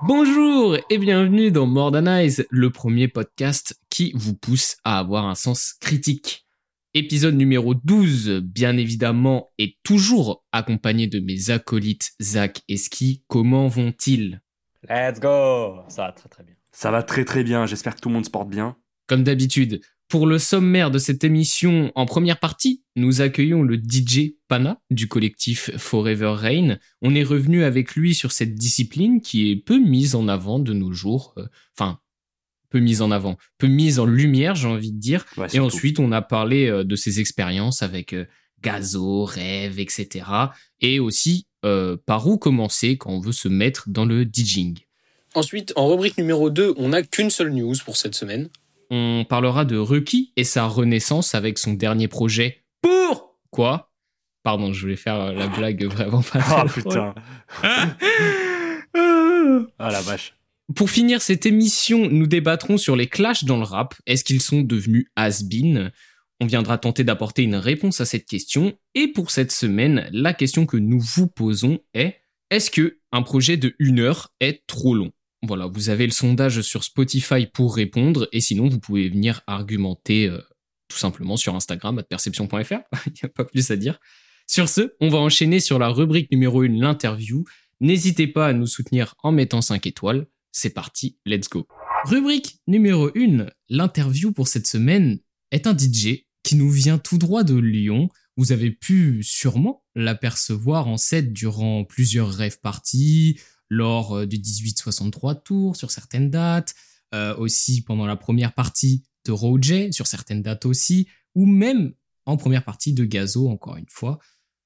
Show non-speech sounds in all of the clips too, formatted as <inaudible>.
Bonjour et bienvenue dans More Than Eyes, le premier podcast qui vous pousse à avoir un sens critique. Épisode numéro 12, bien évidemment, est toujours accompagné de mes acolytes Zach et Ski. Comment vont-ils? Let's go Ça va très très bien. Ça va très très bien, j'espère que tout le monde se porte bien. Comme d'habitude, pour le sommaire de cette émission, en première partie, nous accueillons le DJ Pana du collectif Forever Rain. On est revenu avec lui sur cette discipline qui est peu mise en avant de nos jours. Euh, Enfin, peu mise en avant, peu mise en lumière, j'ai envie de dire. Ouais, Et ensuite, on a parlé euh, de ses expériences avec euh, Gazo, Rêve, etc. Et aussi euh, par où commencer quand on veut se mettre dans le DJing. Ensuite, en rubrique numéro 2, on n'a qu'une seule news pour cette semaine. On parlera de Ruki et sa renaissance avec son dernier projet. Pour quoi? Pardon, je voulais faire euh, la blague vraiment pas Ah drôle. putain. <laughs> Ah la vache. Pour finir cette émission, nous débattrons sur les clashs dans le rap. Est-ce qu'ils sont devenus has-been? On viendra tenter d'apporter une réponse à cette question. Et pour cette semaine, la question que nous vous posons est est-ce que un projet de une heure est trop long? Voilà, vous avez le sondage sur Spotify pour répondre. Et sinon, vous pouvez venir argumenter euh, tout simplement sur Instagram, à perception.fr. <laughs> Il n'y a pas plus à dire. Sur ce, on va enchaîner sur la rubrique numéro 1, l'interview. N'hésitez pas à nous soutenir en mettant 5 étoiles. C'est parti, let's go. Rubrique numéro 1, l'interview pour cette semaine est un DJ qui nous vient tout droit de Lyon. Vous avez pu sûrement l'apercevoir en set durant plusieurs rêves parties, lors euh, du 1863 tour sur certaines dates, euh, aussi pendant la première partie de Roger sur certaines dates aussi, ou même en première partie de Gazo encore une fois.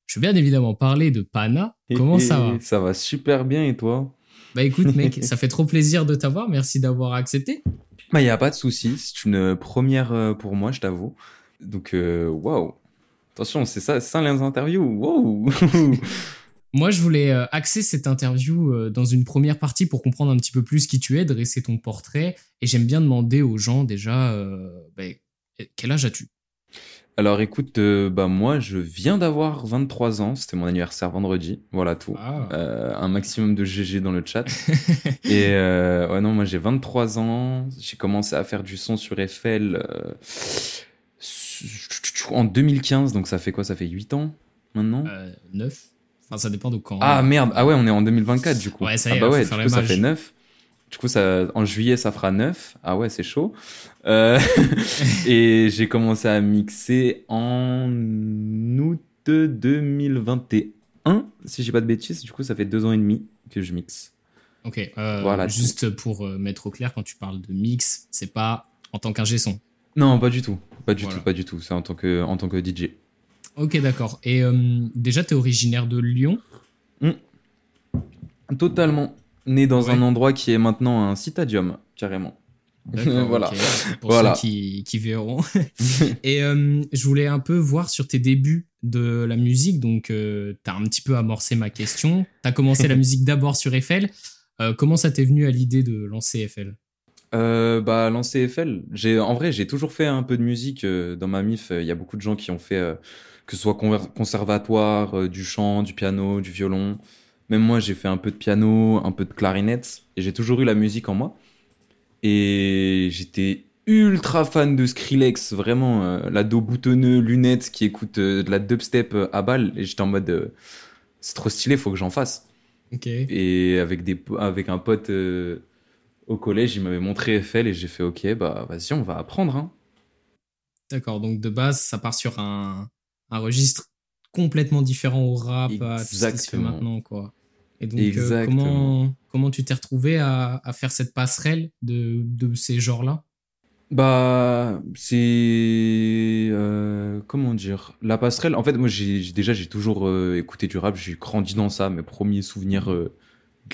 Je veux bien évidemment parler de Pana. Comment Et- ça va? Ça va super bien et toi? Bah écoute mec, <laughs> ça fait trop plaisir de t'avoir, merci d'avoir accepté. Bah y a pas de souci, c'est une première euh, pour moi, je t'avoue. Donc waouh. Attention, c'est ça, c'est ça les interviews. Waouh. <laughs> Moi je voulais euh, axer cette interview euh, dans une première partie pour comprendre un petit peu plus qui tu es, dresser ton portrait, et j'aime bien demander aux gens déjà, euh, bah, quel âge as-tu? Alors écoute, euh, bah moi je viens d'avoir 23 ans, c'était mon anniversaire vendredi, voilà tout. Euh, un maximum de GG dans le chat. <laughs> Et euh, ouais non, moi j'ai 23 ans, j'ai commencé à faire du son sur Eiffel en 2015, donc ça fait quoi? Ça fait 8 ans maintenant? Euh, 9 Enfin ça dépend de quand. Ah merde, ah ouais, on est en 2024 du coup. Ouais, ça y ah bah ouais, du coup ça fait 9. Du coup, ça, en juillet, ça fera 9. Ah ouais, c'est chaud. Euh, <laughs> et j'ai commencé à mixer en août 2021, si j'ai pas de bêtises. Du coup, ça fait deux ans et demi que je mixe. Ok, euh, Voilà, juste pour euh, mettre au clair, quand tu parles de mix, c'est pas en tant qu'ingé son. Non, pas du tout. Pas du Voilà. tout, pas du tout. C'est en tant que, en tant que DJ. Ok, d'accord. Et euh, déjà, t'es originaire de Lyon Totalement. Né dans Ouais. un endroit qui est maintenant un citadium, carrément. <laughs> Voilà. Pour Voilà. ceux qui, qui verront. <laughs> <laughs> Et euh, je voulais un peu voir sur tes débuts de la musique. Donc, euh, tu as un petit peu amorcé ma question. Tu as commencé la musique d'abord sur Eiffel. Euh, comment ça t'est venu à l'idée de lancer Eiffel? Bah, lancer Eiffel. J'ai, en vrai, j'ai toujours fait un peu de musique dans ma mif. Il y a beaucoup de gens qui ont fait, que ce soit conservatoire, euh, du chant, du piano, du violon. Même moi, j'ai fait un peu de piano, un peu de clarinette. Et j'ai toujours eu la musique en moi. Et j'étais ultra fan de Skrillex, vraiment. Euh, l'ado boutonneux, lunettes, qui écoute euh, de la dubstep euh, à balle. Et j'étais en mode, c'est trop stylé, faut que j'en fasse. Ok. Et avec, des, avec un pote au collège, il m'avait montré Eiffel et j'ai fait OK, bah vas-y, on va apprendre. Hein. D'accord. Donc, de base, ça part sur un, un registre complètement différent au rap, à tout ce qui se fait maintenant, quoi. Et donc, euh, comment, comment tu t'es retrouvé à, à faire cette passerelle de, de ces genres-là? Bah, c'est. euh, comment dire? La passerelle. En fait, moi, j'ai déjà, j'ai toujours euh, écouté du rap, j'ai grandi dans ça. Mes premiers souvenirs de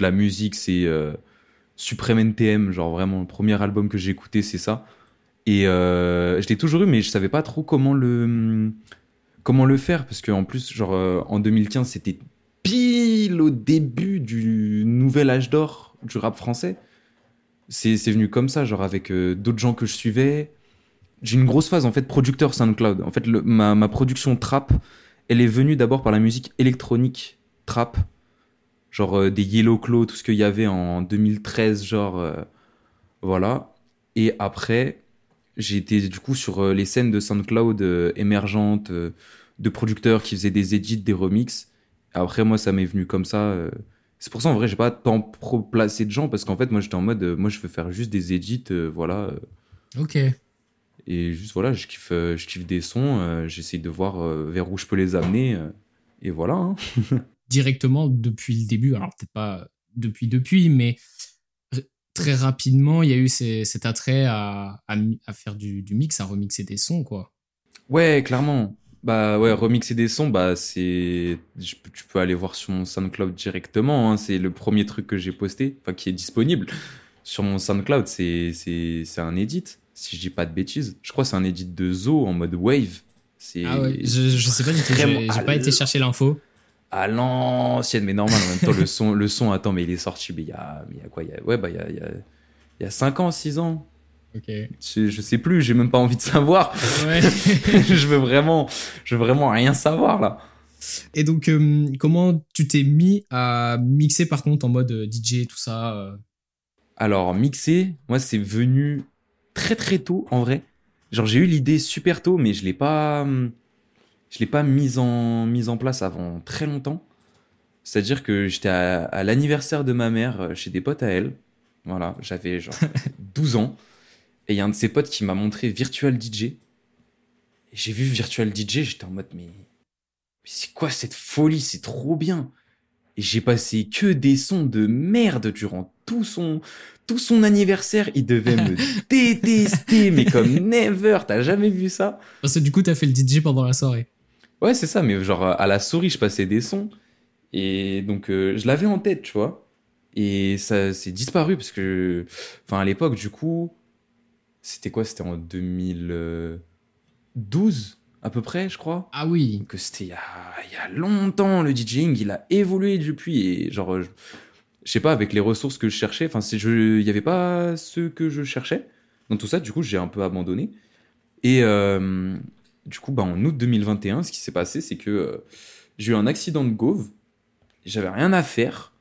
la musique, c'est Supreme NTM. Genre, vraiment, le premier album que j'ai écouté, c'est ça. Et je l'ai toujours eu, mais je savais pas trop comment le. Comment le faire, parce qu'en plus, genre, euh, en 2015, c'était pile au début du nouvel âge d'or du rap français. C'est venu comme ça, genre avec euh, d'autres gens que je suivais. J'ai une grosse phase en fait producteur SoundCloud. En fait, ma, ma production trap, elle est venue d'abord par la musique électronique trap. genre euh, des Yellow Claw, tout ce qu'il y avait en 2013, genre voilà. Et après, j'ai été du coup sur euh, les scènes de SoundCloud euh, émergentes, euh, de producteurs qui faisaient des edits, des remixes. Après, moi, ça m'est venu comme ça. euh. C'est pour ça, en vrai, j'ai pas tant pro placé de gens parce qu'en fait, moi, j'étais en mode, euh, moi, je veux faire juste des edits, euh, voilà. euh, Ok. et juste, voilà, je kiffe, euh, je kiffe des sons, euh, j'essaye de voir euh, vers où je peux les amener. euh, et voilà. hein. <laughs> Directement depuis le début, alors peut-être pas depuis depuis, mais très rapidement, il y a eu ces- cet attrait à, à, mi- à faire du, du mix, à remixer des sons, quoi. Ouais, clairement. Bah ouais, remixer des sons, bah c'est, je tu peux aller voir sur mon SoundCloud directement. hein, c'est le premier truc que j'ai posté, enfin qui est disponible sur mon SoundCloud. C'est c'est c'est un edit, si je dis pas de bêtises. Je crois que c'est un edit de Zo en mode wave. C'est Ah ouais, je, je sais pas du tout, j'ai pas été chercher l'info. À l'ancienne, mais normal. En même temps, le son, le son, attends, mais il est sorti, mais il y a, il y a quoi Il y a, ouais, bah il y a, il y a, il y a 5 ans, 6 ans. Ok. Je, je sais plus, j'ai même pas envie de savoir. Ouais. <laughs> je veux vraiment, je veux vraiment rien savoir là. Et donc, euh, comment tu t'es mis à mixer par contre en mode euh, DJ, tout ça euh? Alors, mixer, moi, c'est venu très très tôt en vrai. Genre, j'ai eu l'idée super tôt, mais je l'ai pas, hum, je l'ai pas mise en, mise en place avant très longtemps. C'est-à-dire que j'étais à, à l'anniversaire de ma mère euh, chez des potes à elle. Voilà, j'avais genre <laughs> 12 ans. Et il y a un de ses potes qui m'a montré Virtual DJ. J'ai vu Virtual DJ, j'étais en mode, mais, mais c'est quoi cette folie? C'est trop bien. Et j'ai passé que des sons de merde durant tout son, tout son anniversaire. Il devait me <laughs> détester, mais comme never. T'as jamais vu ça? Parce que du coup, t'as fait le DJ pendant la soirée. Ouais, c'est ça, mais genre à la souris, je passais des sons. Et donc, euh, je l'avais en tête, tu vois. Et ça s'est disparu parce que, enfin, à l'époque, du coup, c'était quoi? C'était en 2012, à peu près, je crois. Ah oui. Donc, c'était il y a, il y a longtemps, le DJing, il a évolué depuis. Et genre, je, je sais pas, avec les ressources que je cherchais, enfin, il y avait pas ce que je cherchais. Dans tout ça, du coup, j'ai un peu abandonné. Et euh, du coup, bah, en août 2021, ce qui s'est passé, c'est que euh, j'ai eu un accident de Gove. J'avais rien à faire.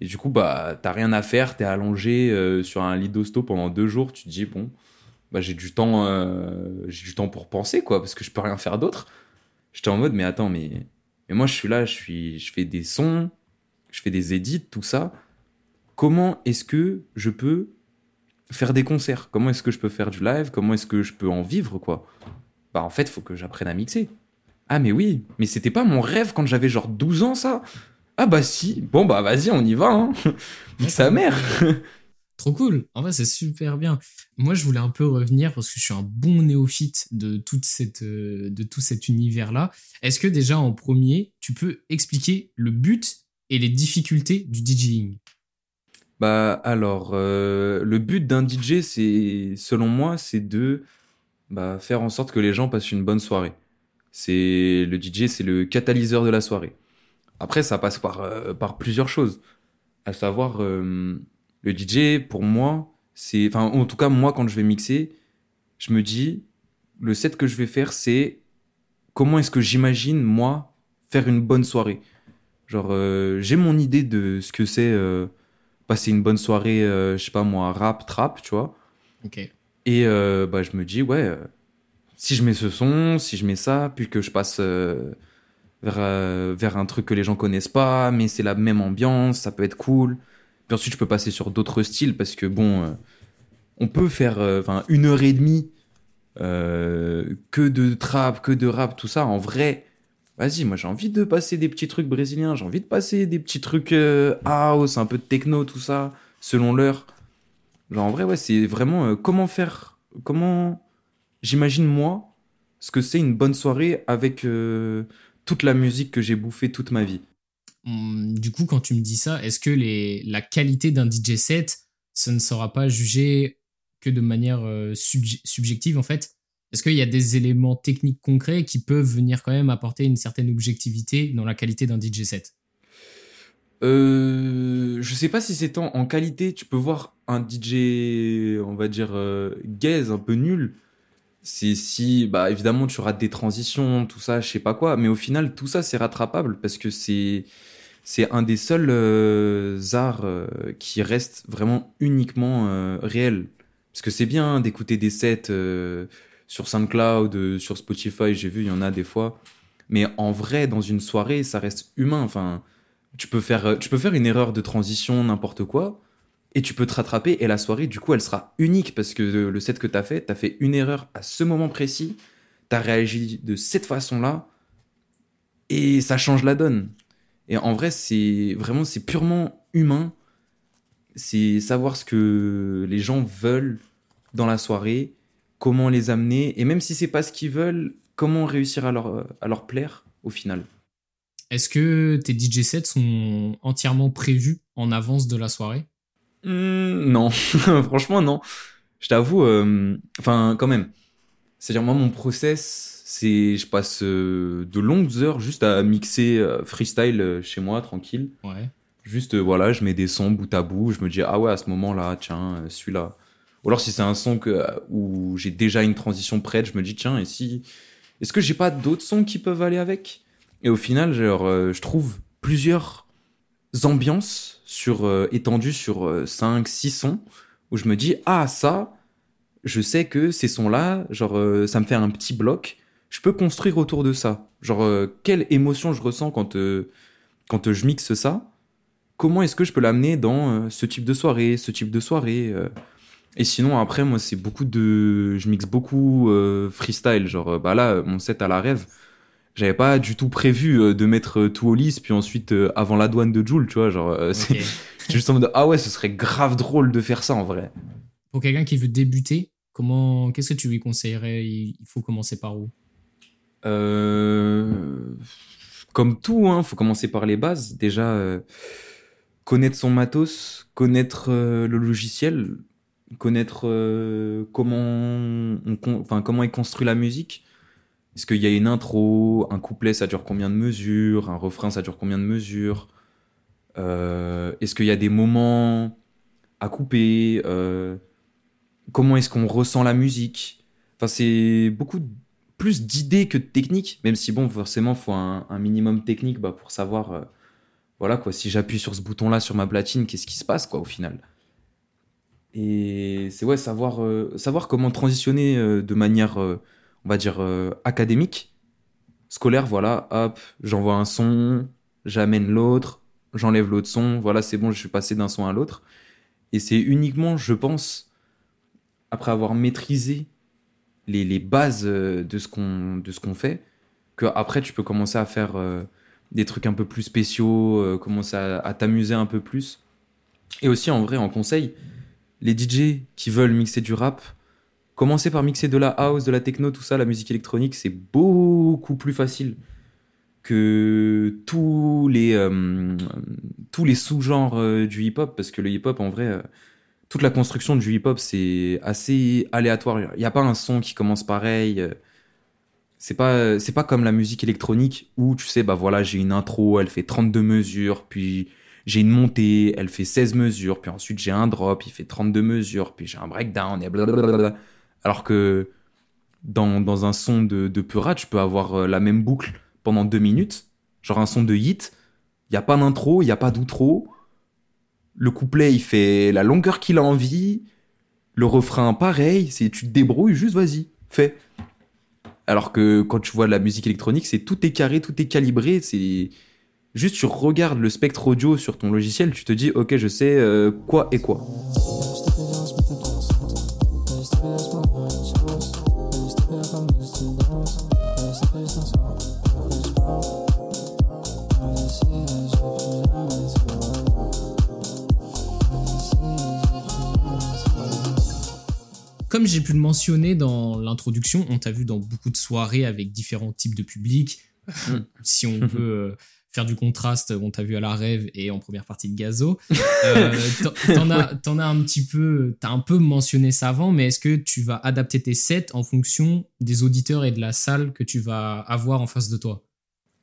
Et du coup, bah, t'as rien à faire, t'es allongé euh, sur un lit d'hosto pendant deux jours. Tu te dis, bon, bah, j'ai du temps, euh, j'ai du temps pour penser, quoi, parce que je peux rien faire d'autre. J'étais en mode, mais attends, mais, mais moi, je suis là, je, suis, je fais des sons, je fais des edits, tout ça. Comment est-ce que je peux faire des concerts? Comment est-ce que je peux faire du live? Comment est-ce que je peux en vivre, quoi? Bah, en fait, il faut que j'apprenne à mixer. Ah, mais oui, mais c'était pas mon rêve quand j'avais genre 12 ans, ça Ah, bah si, bon, bah vas-y, on y va, hein <laughs> sa mère <laughs> Trop cool. En vrai, c'est super bien. Moi, je voulais un peu revenir parce que je suis un bon néophyte de toute cette, euh, de tout cet univers-là. Est-ce que déjà en premier, tu peux expliquer le but et les difficultés du DJing? Bah alors, euh, le but d'un DJ, c'est, selon moi, c'est de bah, faire en sorte que les gens passent une bonne soirée. C'est le DJ, c'est le catalyseur de la soirée. Après, ça passe par, euh, par plusieurs choses. À savoir, euh, le DJ, pour moi, c'est, enfin, en tout cas, moi, quand je vais mixer, je me dis, le set que je vais faire, c'est comment est-ce que j'imagine, moi, faire une bonne soirée. Genre, euh, j'ai mon idée de ce que c'est passer une bonne soirée, je sais pas moi, rap, trap, tu vois. Ok. Et euh, bah, je me dis, ouais, euh, si je mets ce son, si je mets ça, puis que je passe euh, vers, vers un truc que les gens connaissent pas, mais c'est la même ambiance, ça peut être cool. Puis ensuite, je peux passer sur d'autres styles parce que bon, on peut faire enfin une heure et demie que de trap, que de rap, tout ça. En vrai, vas-y, moi j'ai envie de passer des petits trucs brésiliens, j'ai envie de passer des petits trucs house, un peu de techno, tout ça, selon l'heure. Genre en vrai, c'est vraiment euh, comment faire, comment j'imagine moi ce que c'est une bonne soirée avec euh, toute la musique que j'ai bouffée toute ma vie. Hum, Du coup, quand tu me dis ça, est-ce que la qualité d'un DJ set, ça ne sera pas jugé que de manière euh, subje- subjective en fait? Est-ce qu'il y a des éléments techniques concrets qui peuvent venir quand même apporter une certaine objectivité dans la qualité d'un DJ set? Euh, je sais pas si c'est en, qualité, tu peux voir un DJ, on va dire, euh, gaze un peu nul. C'est si, bah évidemment, tu rates des transitions, tout ça, je sais pas quoi, mais au final, tout ça, c'est rattrapable parce que c'est c'est un des seuls euh, arts euh, qui reste vraiment uniquement réel. Parce que c'est bien d'écouter des sets sur SoundCloud, sur Spotify, j'ai vu, il y en a des fois. Mais en vrai, dans une soirée, ça reste humain. Enfin, tu peux faire, euh, tu peux faire une erreur de transition, n'importe quoi, et tu peux te rattraper. Et la soirée, du coup, elle sera unique parce que euh, le set que tu as fait, tu as fait une erreur à ce moment précis, tu as réagi de cette façon-là, et ça change la donne. Et en vrai, c'est vraiment, c'est purement humain. C'est savoir ce que les gens veulent dans la soirée, comment les amener, et même si c'est pas ce qu'ils veulent, comment réussir à leur, à leur plaire au final. Est-ce que tes DJ sets sont entièrement prévus en avance de la soirée? Hmm, non, <laughs> franchement non. Je t'avoue, euh, enfin quand même. C'est-à-dire moi mon process, c'est je passe euh, de longues heures juste à mixer euh, freestyle chez moi tranquille. Ouais. Juste voilà, je mets des sons bout à bout, je me dis ah ouais à ce moment-là, tiens, celui-là. Ou alors si c'est un son que, où j'ai déjà une transition prête, je me dis tiens et si est-ce que j'ai pas d'autres sons qui peuvent aller avec? Et au final, genre euh, je trouve plusieurs ambiances sur euh, étendues sur 5 6 sons où je me dis ah ça je sais que ces sons-là, genre euh, ça me fait un petit bloc, je peux construire autour de ça. Genre euh, quelle émotion je ressens quand euh, quand euh, je mixe ça comment est-ce que je peux l'amener dans euh, ce type de soirée, ce type de soirée euh. Et sinon, après, moi, c'est beaucoup de. Je mixe beaucoup euh, freestyle. Genre, euh, bah là, mon set à la rêve, j'avais pas du tout prévu euh, de mettre euh, tout au lisse, puis ensuite euh, avant la douane de Joule, tu vois. Genre, euh, c'est <laughs> juste en mode ah ouais, ce serait grave drôle de faire ça en vrai. Pour quelqu'un qui veut débuter, comment, qu'est-ce que tu lui conseillerais? Il faut commencer par où? Euh, comme tout, hein, faut commencer par les bases. Déjà, euh, connaître son matos, connaître euh, le logiciel, connaître euh, comment, on, con- enfin, comment est construit la musique. Est-ce qu'il y a une intro, un couplet, ça dure combien de mesures, un refrain, ça dure combien de mesures Euh, Est-ce qu'il y a des moments à couper Euh, Comment est-ce qu'on ressent la musique? Enfin, c'est beaucoup plus d'idées que de technique, même si bon, forcément, faut un, minimum technique bah, pour savoir, euh, voilà quoi, si j'appuie sur ce bouton-là sur ma platine, qu'est-ce qui se passe quoi au final. Et c'est ouais, savoir, savoir comment transitionner de manière, on va dire, euh, académique, scolaire, voilà, hop, j'envoie un son, j'amène l'autre, j'enlève l'autre son, voilà, c'est bon, je suis passé d'un son à l'autre. Et c'est uniquement, je pense, après avoir maîtrisé les, bases euh, de ce qu'on fait que après tu peux commencer à faire euh, des trucs un peu plus spéciaux commencer à, à t'amuser un peu plus et aussi en vrai en conseil les DJ qui veulent mixer du rap commencer par mixer de la house de la techno tout ça la musique électronique c'est beaucoup plus facile que tous les euh, tous les sous-genres euh, du hip-hop parce que le hip-hop en vrai euh, toute la construction du hip-hop, c'est assez aléatoire. Il n'y a pas un son qui commence pareil. C'est pas, c'est pas comme la musique électronique où tu sais, bah voilà, j'ai une intro, elle fait 32 mesures, puis j'ai une montée, elle fait 16 mesures, puis ensuite j'ai un drop, il fait 32 mesures, puis j'ai un breakdown, et blablabla. Alors que dans, un son de, de Pura, tu peux avoir euh, la même boucle pendant deux minutes, genre un son de hit, il n'y a pas d'intro, il n'y a pas d'outro, le couplet, il fait la longueur qu'il a envie. Le refrain, pareil. C'est tu te débrouilles, juste vas-y, fais. Alors que quand tu vois de la musique électronique, c'est tout est carré, tout est calibré. C'est juste tu regardes le spectre audio sur ton logiciel, tu te dis ok, je sais euh, quoi et quoi. Comme j'ai pu le mentionner dans l'introduction, on t'a vu dans beaucoup de soirées avec différents types de publics. <laughs> Si on veut euh, faire du contraste, on t'a vu à la rêve et en première partie de Gazo. <laughs> Euh, t'en- T'en as, t'en as un petit peu, t'as un peu mentionné ça avant, mais est-ce que tu vas adapter tes sets en fonction des auditeurs et de la salle que tu vas avoir en face de toi?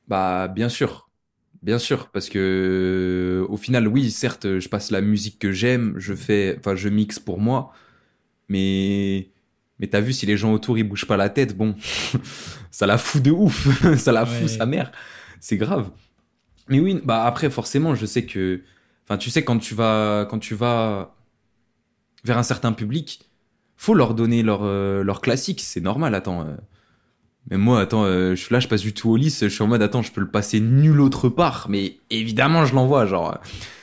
Bah bien sûr, bien sûr, parce que au final, oui, certes, je passe la musique que j'aime, je fais, enfin, je mixe pour moi, mais mais t'as vu si les gens autour ils bougent pas la tête, bon, <laughs> ça la fout de ouf, <laughs> ça la Ouais. fout sa mère, c'est grave. Mais oui, bah après forcément, je sais que, enfin, tu sais quand tu vas, quand tu vas vers un certain public, faut leur donner leur euh, leur classique, c'est normal. Attends, euh. mais moi, attends, euh, je là, je passe du tout au lys, je suis en mode, attends, je peux le passer nul autre part, mais évidemment, je l'envoie, genre,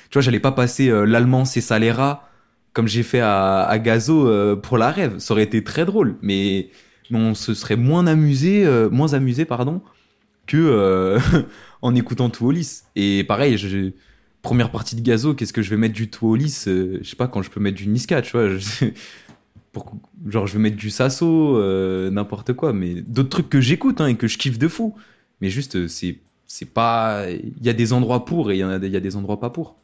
tu vois, j'allais pas passer l'allemand c'est Salera comme j'ai fait à, Gazo euh, pour la rêve, ça aurait été très drôle, mais, on se serait moins amusé, euh, moins amusé, pardon, que euh, <laughs> en écoutant tout au lys. Et pareil, première partie de Gazo, qu'est-ce que je vais mettre du tout au euh, Je sais pas quand je peux mettre du Niska, tu vois. <laughs> pour, genre, je vais mettre du Sasso, n'importe quoi, mais d'autres trucs que j'écoute hein, et que je kiffe de fou. Mais juste, c'est pas. Il y a des endroits pour et il y, y a des endroits pas pour.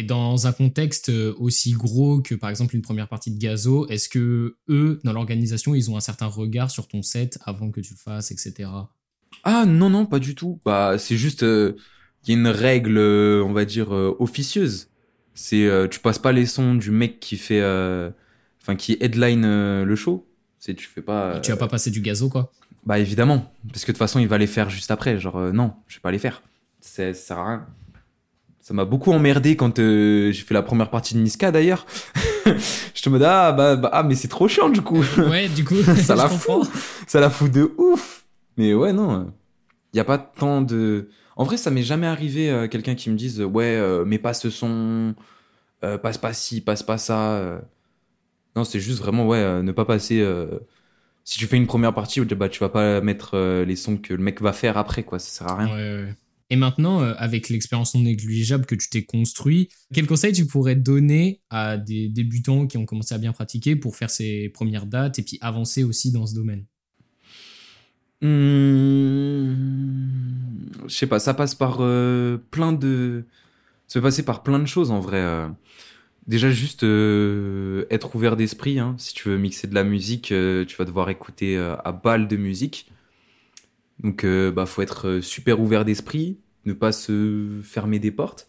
Et dans un contexte euh, aussi gros que par exemple une première partie de Gazo, est-ce que eux, dans l'organisation, ils ont un certain regard sur ton set avant que tu le fasses, etc. Ah non, non, pas du tout. Bah, c'est juste. euh, Il y a une règle, euh, on va dire, euh, officieuse. C'est. euh, tu passes pas les sons du mec qui fait. euh, Enfin, qui headline euh, le show. C'est tu fais pas. euh, Tu vas pas passer du Gazo, quoi? Bah évidemment, parce que de toute façon il va les faire juste après. Genre euh, non, je vais pas les faire. C'est- Ça sert à rien. Ça m'a beaucoup emmerdé quand euh, j'ai fait la première partie de Niska d'ailleurs. <laughs> je te me dis ah bah, bah, ah mais c'est trop chiant du coup. <laughs> Ouais, du coup, <laughs> Ça la comprends. fout. ça la fout de ouf. Mais ouais non, il y a pas tant de. En vrai ça m'est jamais arrivé euh, quelqu'un qui me dise ouais euh, mais pas ce son, passe pas ci, passe pas ça. Non c'est juste vraiment ouais ne pas passer. si tu fais une première partie, bah, tu vas pas mettre les sons que le mec va faire après, quoi. Ça sert à rien. Ouais, ouais. Et maintenant, euh, avec l'expérience non négligeable que tu t'es construit, quel conseil tu pourrais donner à des débutants qui ont commencé à bien pratiquer pour faire ces premières dates et puis avancer aussi dans ce domaine? Hmm, Je sais pas, ça passe par euh, plein de. Ça peut passer par plein de choses en vrai. euh. Déjà, juste être ouvert d'esprit. hein. Si tu veux mixer de la musique, tu vas devoir écouter à balle de musique. Donc, bah, faut être super ouvert d'esprit, ne pas se fermer des portes.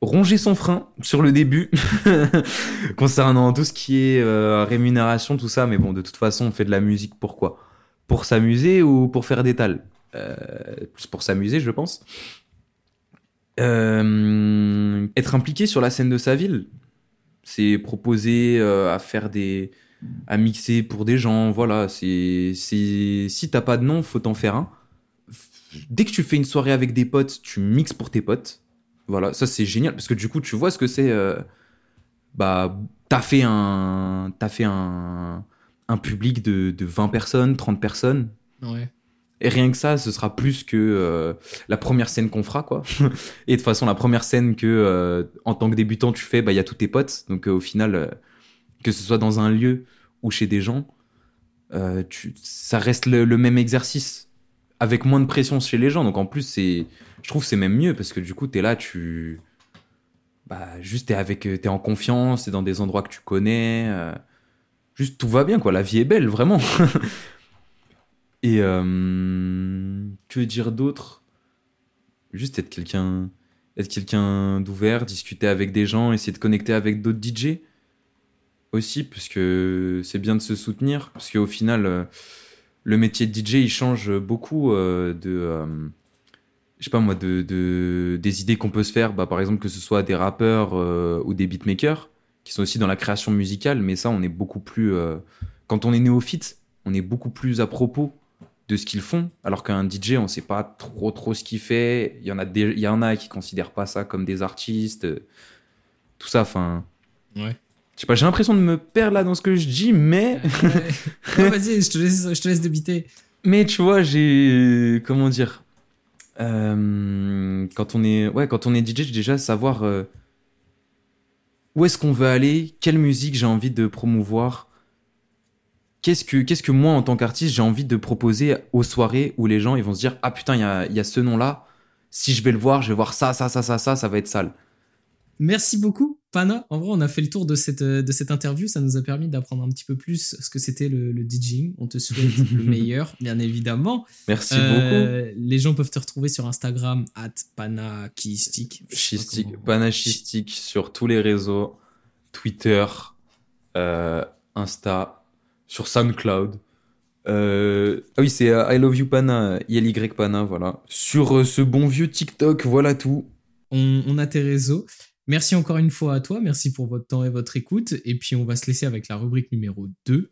Ronger son frein sur le début, <laughs> concernant tout ce qui est euh, rémunération, tout ça. Mais bon, de toute façon, on fait de la musique pourquoi Pour s'amuser ou pour faire des tales? Euh, pour s'amuser, je pense. Euh, être impliqué sur la scène de sa ville, c'est proposer à faire des, à mixer pour des gens. Voilà, c'est, si t'as pas de nom, faut t'en faire un. Dès que tu fais une soirée avec des potes, tu mixes pour tes potes. Voilà, ça c'est génial parce que du coup, tu vois ce que c'est. euh, bah, t'as fait un, t'as fait un, un public de, de 20 personnes, 30 personnes. Ouais. Et rien que ça, ce sera plus que euh, la première scène qu'on fera, quoi. <laughs> Et de toute façon, la première scène que, euh, en tant que débutant, tu fais, bah, il y a tous tes potes. Donc, au final, que ce soit dans un lieu ou chez des gens, tu, ça reste le, le même exercice. Avec moins de pression chez les gens. Donc, en plus, c'est, je trouve c'est même mieux parce que du coup, t'es là, tu, bah, juste t'es avec, t'es en confiance, t'es dans des endroits que tu connais. euh, juste tout va bien, quoi. La vie est belle, vraiment. <laughs> Et euh, que dire d'autre? Juste être quelqu'un être quelqu'un d'ouvert, discuter avec des gens, essayer de connecter avec d'autres DJ aussi, parce que c'est bien de se soutenir, parce qu'au final, euh, le métier de DJ, il change beaucoup euh, de, euh, je sais pas moi, de, de- des idées qu'on peut se faire, bah, par exemple que ce soit des rappeurs euh, ou des beatmakers, qui sont aussi dans la création musicale, mais ça, on est beaucoup plus, quand on est néophyte, on est beaucoup plus à propos de ce qu'ils font, alors qu'un DJ, on sait pas trop trop ce qu'il fait. Il y en a des, il y en a qui considèrent pas ça comme des artistes, tout ça. Enfin, Ouais. Je sais pas, j'ai l'impression de me perdre là dans ce que je dis, mais <laughs> Ouais, vas-y, je te laisse, je te laisse débiter. mais tu vois, j'ai comment dire, Euh, quand on est ouais, quand on est DJ, déjà savoir euh, où est-ce qu'on veut aller, quelle musique j'ai envie de promouvoir. Qu'est-ce que, qu'est-ce que moi, en tant qu'artiste, j'ai envie de proposer aux soirées où les gens ils vont se dire Ah putain, il y a, il y a ce nom-là. Si je vais le voir, je vais voir ça, ça, ça, ça, ça, ça va être sale. Merci beaucoup, Pana. En vrai, on a fait le tour de cette, euh, de cette interview. Ça nous a permis d'apprendre un petit peu plus ce que c'était le, le DJing. On te souhaite le <laughs> meilleur, bien évidemment. Merci Euh, Les gens peuvent te retrouver sur Instagram, at beaucoup. Schistique, panachistique sur tous les réseaux Twitter, euh, Insta, sur SoundCloud. Euh, ah oui, c'est I Love You Pana, ILY Pana, voilà. Sur ce bon vieux TikTok, voilà tout. On, on a tes réseaux. Merci encore une fois à toi. Merci pour votre temps et votre écoute. Et puis, on va se laisser avec la rubrique numéro 2.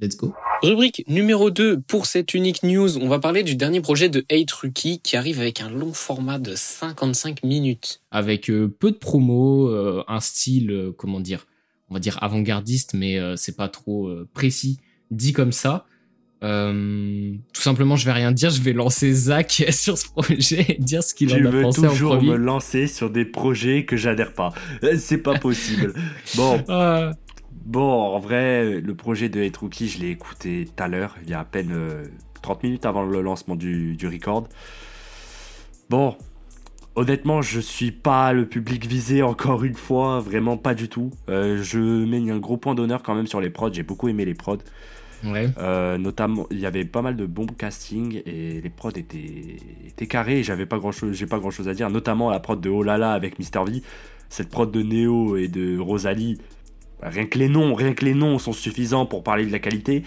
Let's go. Rubrique numéro 2 pour cette unique news, on va parler du dernier projet de Hate Rookie qui arrive avec un long format de 55 minutes. Avec euh, peu de promos, euh, un style, euh, comment dire, on va dire avant-gardiste, mais c'est pas trop précis dit comme ça. Euh, tout simplement, je vais rien dire, je vais lancer Zach <laughs> sur ce projet et dire ce qu'il Tu en a veux pensé en toujours premier. me lancer sur des projets que j'adhère pas. Euh, C'est pas possible. <laughs> bon, Ah, bon, en vrai, le projet de Hate Rookie, je l'ai écouté tout à l'heure, il y a à peine euh, 30 minutes avant le lancement du, du record. Bon, honnêtement, je suis pas le public visé encore une fois, vraiment pas du tout. Euh, je mets un gros point d'honneur quand même sur les prods, j'ai beaucoup aimé les prods. Euh, notamment, il y avait pas mal de bons castings et les prods étaient, carrés. J'avais pas grand chose, j'ai pas grand chose à dire. Notamment la prod de Olala avec Mr V, cette prod de Neo et de Rosalie. Rien que les noms, rien que les noms sont suffisants pour parler de la qualité.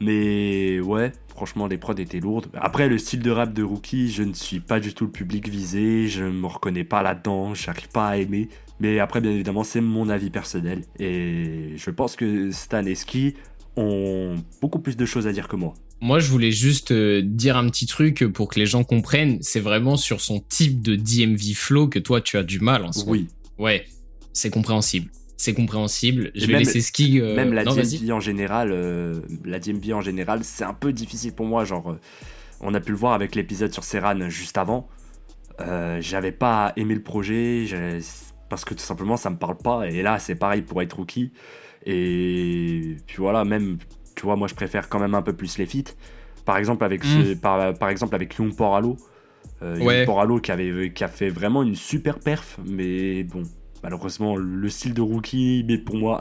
Mais ouais, franchement, les prods étaient lourdes. Après, le style de rap de Rookie, je ne suis pas du tout le public visé. Je me reconnais pas là-dedans. J'arrive pas à aimer. Mais après, bien évidemment, c'est mon avis personnel. Et je pense que Stan et Ski ont beaucoup plus de choses à dire que moi. Moi, je voulais juste euh, dire un petit truc pour que les gens comprennent. C'est vraiment sur son type de DMV flow que toi, tu as du mal en ce moment. Oui, Ouais, c'est compréhensible. C'est compréhensible. Je Et vais même- laisser Ski. euh, même la non. DMV en général, euh, la DMV en général, c'est un peu difficile pour moi. Genre, on a pu le voir avec l'épisode sur Serran juste avant. Euh, J'avais pas aimé le projet parce que tout simplement ça me parle pas. Et là, c'est pareil pour être rookie. Et puis voilà, même, tu vois, moi je préfère quand même un peu plus les feats. Par exemple avec, ce- par, par exemple avec Young Poralo. Euh, Young. Poralo qui, avait, qui a fait vraiment une super perf, mais bon, malheureusement, le style de rookie est pour moi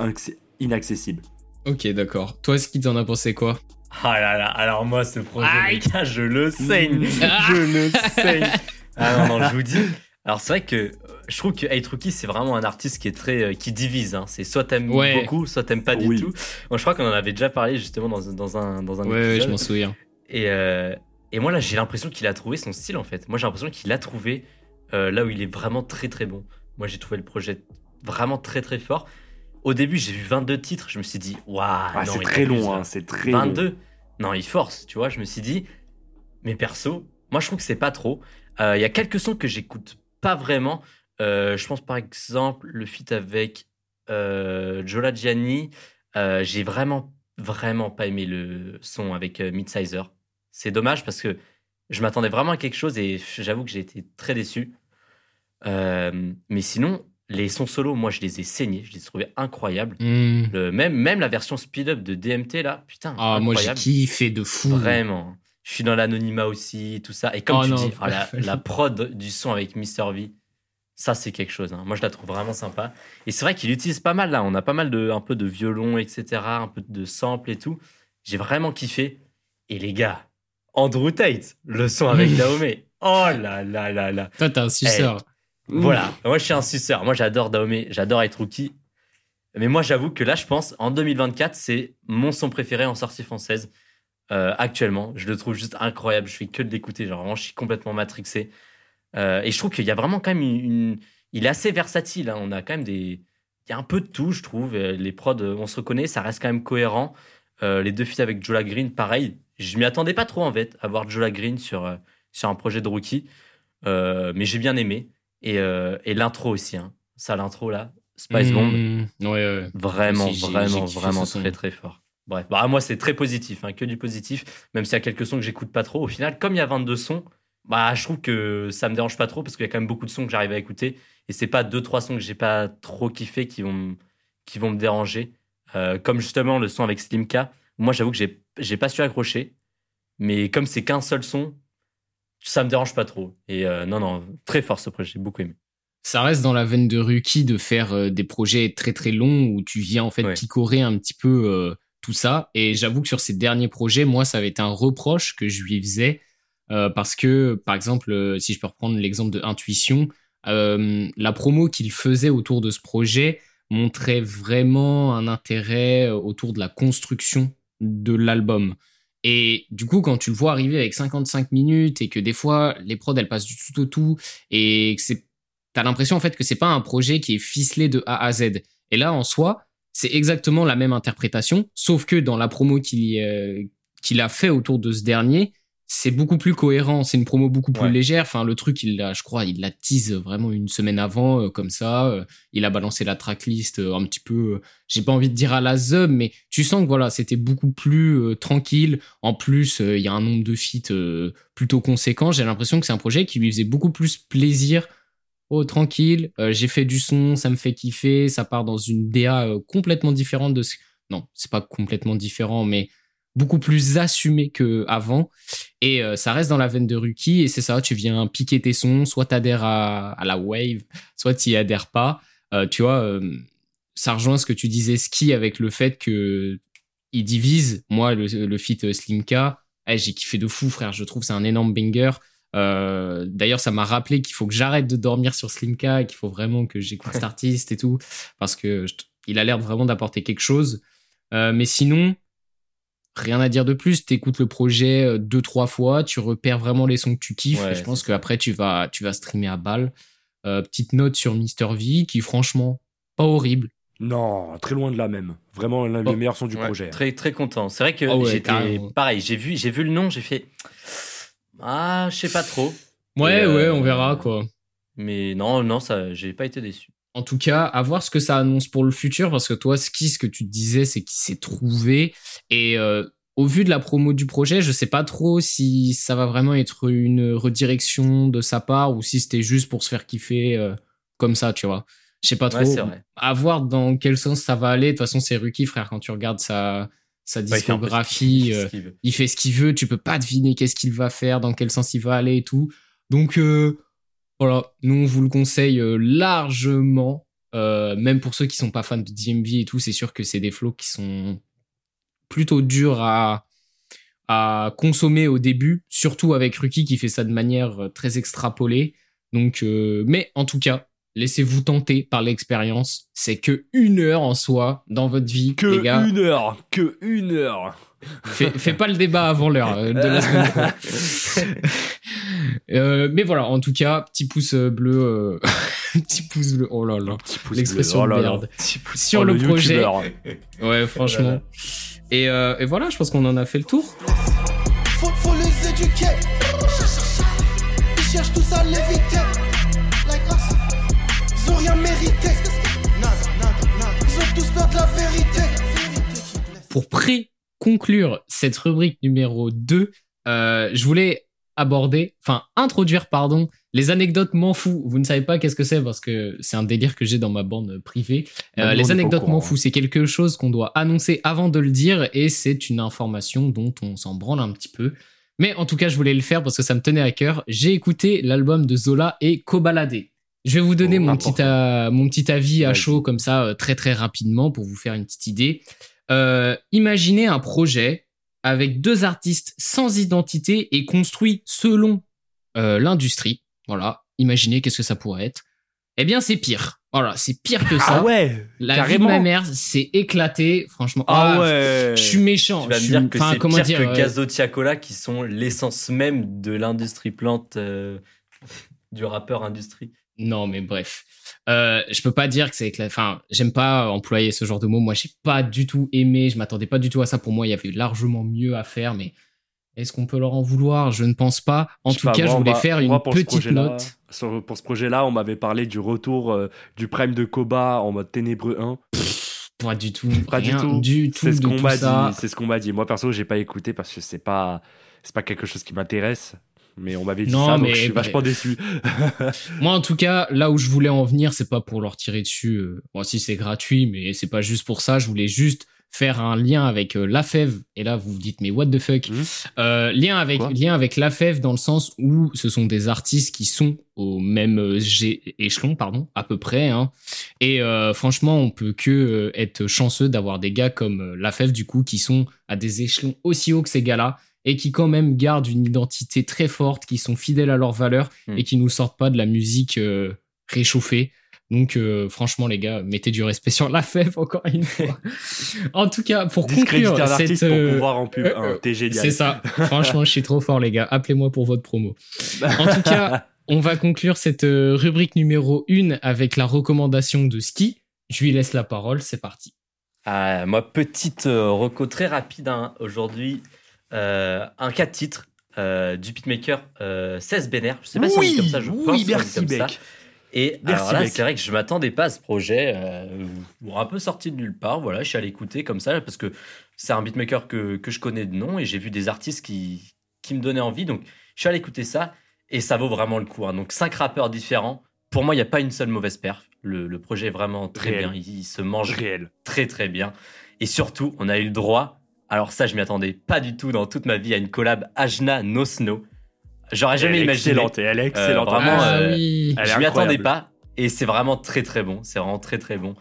inaccessible. Ok, d'accord. Toi, Ski, t'en as pensé quoi? Ah là là, alors moi, ce projet, Aïe. je le saigne. <laughs> Je le saigne. Ah non, non, je vous dis. Alors, c'est vrai que euh, je trouve que Hate Rookie, c'est vraiment un artiste qui est très. euh, qui divise. hein. C'est soit t'aimes Ouais. beaucoup, soit t'aimes pas du tout. Moi, je crois qu'on en avait déjà parlé justement dans, dans un, dans un Ouais, ouais, je épisode. m'en souviens. Et, euh, et moi, là, j'ai l'impression qu'il a trouvé son style, en fait. Moi, j'ai l'impression qu'il a trouvé euh, là où il est vraiment très, très bon. Moi, j'ai trouvé le projet vraiment très, très fort. Au début, j'ai vu 22 titres. Je me suis dit, waouh, Ah, non, c'est il très abuse, long, hein, c'est très long. 22 Non, il force, tu vois. Je me suis dit, mais perso, moi, je trouve que c'est pas trop. Euh, Il y a quelques sons que j'écoute pas vraiment. Euh, je pense par exemple le feat avec euh, Jola Gianni. Euh, j'ai vraiment, vraiment pas aimé le son avec euh, Midsizer. C'est dommage parce que je m'attendais vraiment à quelque chose et j'avoue que j'ai été très déçu. Mais sinon, les sons solo, moi, je les ai saignés. Je les ai trouvés incroyables. Le, même, même la version speed-up de DMT, là, putain, Ah, moi, j'ai kiffé de fou. Vraiment. Je suis dans l'anonymat aussi, tout ça. Et comme Oh tu non, dis, ah, <laughs> la, la prod du son avec Mr. V, ça c'est quelque chose. hein. Moi je la trouve vraiment sympa. Et c'est vrai qu'il utilise pas mal là. On a pas mal de, un peu de violon, etc. Un peu de sample et tout. J'ai vraiment kiffé. Et les gars, Andrew Tate, le son avec <laughs> Naomi. Oh là là là là. Toi, t'es un suceur. Voilà, moi je suis un suceur. Moi j'adore Daomé, j'adore être rookie. Mais moi j'avoue que là je pense en 2024 c'est mon son préféré en sortie française euh, actuellement. Je le trouve juste incroyable. Je fais que de l'écouter. Genre vraiment je suis complètement matrixé. Euh, et je trouve qu'il y a vraiment quand même une, une- il est assez versatile. hein. On a quand même des, il y a un peu de tout je trouve. Euh, Les prods euh, on se reconnaît, ça reste quand même cohérent. Les deux feats avec Jola Green pareil. Je m'y attendais pas trop en fait à voir Jola Green sur sur un projet de rookie. Mais j'ai bien aimé. Et, et l'intro aussi, hein. ça l'intro là, Spice Bomb, Hmm. Ouais, ouais. vraiment, vraiment, vraiment très très fort. Bref, bah, moi c'est très positif, hein, que du positif, même s'il y a quelques sons que j'écoute pas trop. Au final, comme il y a 22 sons, bah, je trouve que ça me dérange pas trop parce qu'il y a quand même beaucoup de sons que j'arrive à écouter et c'est pas deux trois sons que j'ai pas trop kiffé qui vont, qui vont me déranger. Euh, comme justement le son avec Slimka, moi j'avoue que j'ai j'ai pas su accrocher, mais comme c'est qu'un seul son, ça me dérange pas trop. Et euh, non, non, très fort ce projet, j'ai beaucoup aimé. Ça reste dans la veine de Ruki de faire euh, des projets très très longs où tu viens en fait Ouais. picorer un petit peu euh, tout ça. Et j'avoue que sur ces derniers projets, moi, ça avait été un reproche que je lui faisais euh, parce que, par exemple, euh, si je peux reprendre l'exemple de Intuition, euh, la promo qu'il faisait autour de ce projet montrait vraiment un intérêt autour de la construction de l'album. Et du coup, quand tu le vois arriver avec 55 minutes et que des fois, les prods, elles passent du tout au tout et que t'as l'impression en fait que c'est pas un projet qui est ficelé de A à Z. Et là, en soi, c'est exactement la même interprétation, sauf que dans la promo qu'il qu'il a fait autour de ce dernier, c'est beaucoup plus cohérent. C'est une promo beaucoup plus Ouais. légère. Enfin, le truc, il l'a, je crois, il la tease vraiment une semaine avant, euh, comme ça. Euh, il a balancé la tracklist euh, un petit peu. j'ai pas envie de dire à la zub, mais tu sens que voilà, c'était beaucoup plus tranquille. En plus, il y a un nombre de feats plutôt conséquent. J'ai l'impression que c'est un projet qui lui faisait beaucoup plus plaisir. Oh, tranquille, j'ai fait du son, ça me fait kiffer, ça part dans une DA complètement différente de ce. Non, c'est pas complètement différent, mais beaucoup plus assumé que avant. Et euh, ça reste dans la veine de Ruki, et c'est ça, tu viens piquer tes sons, soit t'adhères à, à la wave, soit t'y adhères pas. Euh, tu vois, euh, ça rejoint ce que tu disais, Ski, avec le fait que il divise. Moi, le, euh, Slimka, eh, j'ai kiffé de fou, frère. Je trouve que c'est un énorme banger. Euh, D'ailleurs, ça m'a rappelé qu'il faut que j'arrête de dormir sur Slimka et qu'il faut vraiment que j'écoute cet <laughs> artiste et tout, parce que je- il a l'air vraiment d'apporter quelque chose. Mais sinon, rien à dire de plus. T'écoutes le projet euh, deux trois fois, tu repères vraiment les sons que tu kiffes. Ouais, et je pense qu'après tu vas tu vas streamer à balle. Euh, petite note sur Mister V qui franchement pas horrible. Non, très loin de là même. Vraiment l'un Oh. des meilleurs sons du Ouais, projet. Très très content. C'est vrai que Ah ouais, j'étais pareil. J'ai vu j'ai vu le nom, j'ai fait ah je sais pas trop. Ouais Et, euh, ouais, on verra quoi. Mais non non ça j'ai pas été déçu. En tout cas, à voir ce que ça annonce pour le futur, parce que toi, Ski, ce que tu te disais, c'est qu'il s'est trouvé. Et euh, au vu de la promo du projet, je sais pas trop si ça va vraiment être une redirection de sa part ou si c'était juste pour se faire kiffer euh, comme ça, tu vois. Je sais pas trop. Ouais vrai. à voir dans quel sens ça va aller. De toute façon, c'est Ruki, frère, quand tu regardes sa, sa Ouais, il fait un peu ce discographie, qu'il- euh, veut. il fait ce qu'il veut, tu peux pas deviner qu'est-ce qu'il va faire, dans quel sens il va aller et tout. Donc euh, voilà, nous on vous le conseille euh, largement, Euh, même pour ceux qui sont pas fans de DMV et tout, c'est sûr que c'est des flows qui sont plutôt durs à à consommer au début, surtout avec Ruki qui fait ça de manière euh, très extrapolée. Donc, euh, mais en tout cas, laissez-vous tenter par l'expérience. C'est que une heure en soi dans votre vie, Que les gars. une heure, que une heure. Fais, fais pas le débat avant l'heure de la semaine. <laughs> Euh, mais voilà, en tout cas, petit pouce euh, bleu, euh, <laughs> petit pouce bleu. Oh là là, l'expression de Oh là là. merde. Sur Oh, le, projet. Ouais, franchement. Et, euh, et voilà, je pense qu'on en a fait le tour. Faut, faut les éduquer. Ils cherchent tous à l'éviter. Like us. Ils ont rien mérité. Nada, nada, nada. Ils ont tous peur de la vérité. Vérité qui blesse. Pour pré-conclure cette rubrique numéro 2, euh, je voulais aborder, enfin introduire, pardon, les anecdotes m'en fous. Vous ne savez pas qu'est-ce que c'est parce que c'est un délire que j'ai dans ma bande privée. Euh, on les anecdotes m'en hein. fous, c'est quelque chose qu'on doit annoncer avant de le dire et c'est une information dont on s'en branle un petit peu. Mais en tout cas, je voulais le faire parce que ça me tenait à cœur. J'ai écouté l'album de Zola et Kobalade. Je vais vous donner Oh, mon, important. petit, mon petit avis à chaud comme ça, euh, très très rapidement pour vous faire une petite idée. Euh, imaginez un projet avec deux artistes sans identité et construit selon euh, l'industrie. Voilà, imaginez qu'est-ce que ça pourrait être. Eh bien, c'est pire. Voilà, c'est pire que ça. Ah ouais La carrément. vie de ma mère s'est éclatée, franchement. Ah ouais Je suis méchant. Tu vas me dire que c'est pire dire, que euh, Gazo Tiakola qui sont l'essence même de l'industrie plante euh, <laughs> du rappeur industrie. Non, mais bref. Euh, je peux pas dire que c'est éclaté. Enfin, j'aime pas employer ce genre de mots. Moi, j'ai pas du tout aimé. Je m'attendais pas du tout à ça. Pour moi, il y avait largement mieux à faire. Mais est-ce qu'on peut leur en vouloir? Je ne pense pas. En Je tout pas, cas, moi, je voulais faire moi, une petite note. sur- pour ce projet-là, on m'avait parlé du retour euh, du Prime de Koba en mode Ténébreux 1. Pas du tout. Pas du rien tout. Du tout C'est ce qu'on m'a dit. C'est ce qu'on m'a dit. Moi perso, j'ai pas écouté parce que c'est pas c'est pas quelque chose qui m'intéresse. Mais on m'avait dit Non, ça, donc mais je suis vachement déçu. <laughs> <laughs> Moi, en tout cas, là où je voulais en venir, c'est pas pour leur tirer dessus. euh, Bon, si c'est gratuit, mais c'est pas juste pour ça. Je voulais juste faire un lien avec euh, la fève. Et là, vous vous dites, mais what the fuck? Mhm. Euh, Lien avec Quoi? lien avec la fève dans le sens où ce sont des artistes qui sont au même euh, échelon, pardon, à peu près. Hein. Et euh, franchement, on peut que euh, être chanceux d'avoir des gars comme euh, la fève du coup qui sont à des échelons aussi hauts que ces gars-là et qui quand même gardent une identité très forte, qui sont fidèles à leurs valeurs Mm. et qui nous sortent pas de la musique euh, réchauffée. Donc euh, franchement les gars, mettez du respect sur la FEF encore une <laughs> fois. en tout cas, pour conclure un cette pour euh, pouvoir en pub. euh, un, T'es génial. c'est ça. Franchement, je suis trop fort les gars. Appelez-moi pour votre promo. En tout cas, <laughs> on va conclure cette euh, rubrique numéro 1 avec la recommandation de ski. Je lui laisse la parole, c'est parti. Ah, moi, petite euh, reco très rapide hein, aujourd'hui. Euh, un cas de titre euh, du beatmaker euh, 16 Benner. Je sais pas si on dit comme ça, je oui, pense qu'on dit merci, comme ça. Beck. Et Merci, alors là, c'est vrai que je m'attendais pas à ce projet, euh, bon, un peu sorti de nulle part. Voilà, je suis allé écouter comme ça parce que c'est un beatmaker que, que je connais de nom et j'ai vu des artistes qui, qui me donnaient envie. Donc, je suis allé écouter ça et ça vaut vraiment le coup. hein. Donc, cinq rappeurs différents. Pour moi, il n'y a pas une seule mauvaise perf. Le, le projet est vraiment très Réel. bien. Il, il se mange Réel. très très bien. Et surtout, on a eu le droit, alors ça je m'y attendais pas du tout dans toute ma vie, à une collab Ajna No Snow. J'aurais jamais elle est imaginé. excellente, elle est excellente. vraiment, ah euh, oui. Est je m'y attendais pas. Et c'est vraiment très très bon. C'est vraiment très très bon.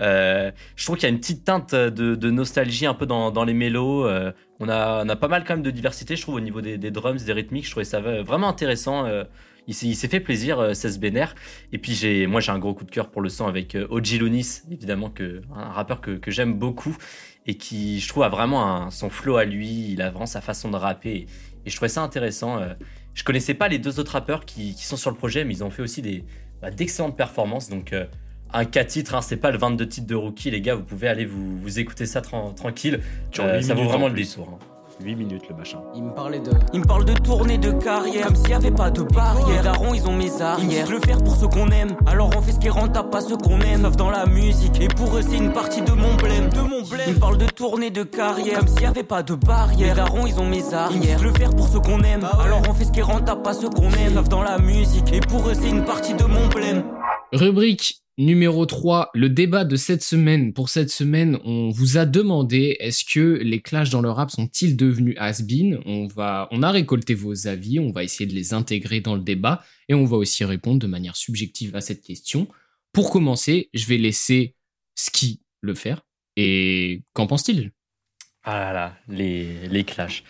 Euh, je trouve qu'il y a une petite teinte de, de nostalgie un peu dans, dans les mélos. Euh, on, a, on a pas mal quand même de diversité, je trouve, au niveau des, des drums, des rythmiques. Je trouvais ça vraiment intéressant. Euh, il s'est fait plaisir, euh, 16 Benner. Et puis j'ai, moi j'ai un gros coup de cœur pour le son avec euh, Oji Lunis, évidemment, que, un rappeur que, que j'aime beaucoup et qui, je trouve, a vraiment un- son flow à lui. Il a vraiment sa façon de rapper. Et, je trouvais ça intéressant. Euh, je connaissais pas les deux autres rappeurs qui, qui sont sur le projet, mais ils ont fait aussi des, bah, d'excellentes performances. Donc, euh, un 4 titres, hein, c'est pas le 22 titres de rookie, les gars. Vous pouvez aller vous, vous écouter ça tran- tranquille. Euh, ça vaut vraiment en le détour. hein. 8 minutes le machin. Il me parlait de. Il me parle de tournée de carrière. Comme s'il y avait pas de barrière. Les darons, ils ont mes arrières. Ils le faire pour ceux qu'on aime. Alors on fait ce qui est rentable, pas ceux qu'on aime. Sauf dans la musique. Et pour eux, c'est une partie de mon blême. De mon blême. Il me parle de tournée de carrière. Comme s'il y avait pas de barrière. Les darons, ils ont mes arrières. Ils le faire pour ceux qu'on aime. Alors on fait ce qui est rentable, pas ceux qu'on aime. Sauf dans la musique. Et pour eux, c'est une partie de mon blême. Rubrique numéro 3, le débat de cette semaine. Pour cette semaine, on vous a demandé est-ce que les clashs dans le rap sont-ils devenus has-been? On va, on a récolté vos avis, on va essayer de les intégrer dans le débat et on va aussi répondre de manière subjective à cette question. Pour commencer, je vais laisser Ski le faire. Et qu'en pense-t-il? Ah là là, les, les clashs.